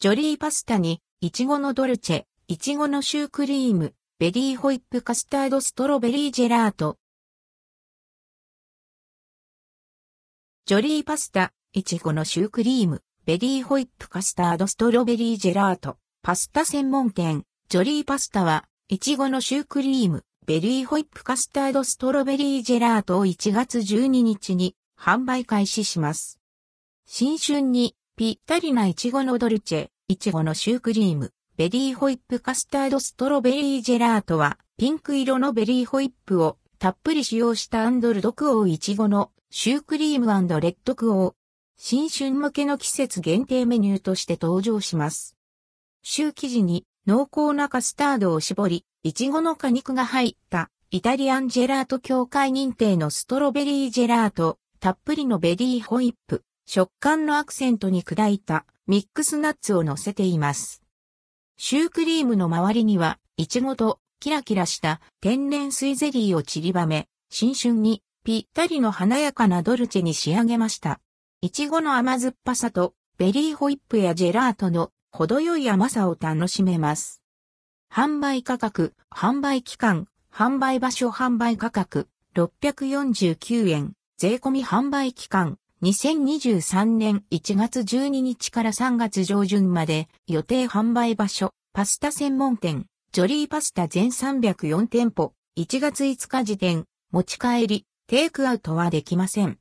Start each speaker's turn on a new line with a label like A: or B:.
A: ジョリーパスタに、いちごのドルチェ、いちごのシュークリーム、ベリーホイップカスタードストロベリージェラート。ジョリーパスタ、いちごのシュークリーム、ベリーホイップカスタードストロベリージェラート。パスタ専門店、ジョリーパスタは、いちごのシュークリーム、ベリーホイップカスタードストロベリージェラートを1月12日に販売開始します。新春にぴったりないちごのドルチェ、いちごのシュークリーム、ベリーホイップカスタードストロベリージェラートは、ピンク色のベリーホイップをたっぷり使用したアンドルドクオーいちごのシュークリームレッドクオー。新春向けの季節限定メニューとして登場します。シュー生地に濃厚なカスタードを絞り、いちごの果肉が入ったイタリアンジェラート協会認定のストロベリージェラート、たっぷりのベリーホイップ、食感のアクセントに砕いたミックスナッツを乗せています。シュークリームの周りには、いちごとキラキラした天然水ゼリーを散りばめ、新春にぴったりの華やかなドルチェに仕上げました。いちごの甘酸っぱさとベリーホイップやジェラートの程よい甘さを楽しめます。販売価格、販売期間、販売場所販売価格、649円、税込み販売期間、2023年1月12日から3月上旬まで、予定販売場所、パスタ専門店、ジョリーパスタ全304店舗、1月5日時点、持ち帰り、テイクアウトはできません。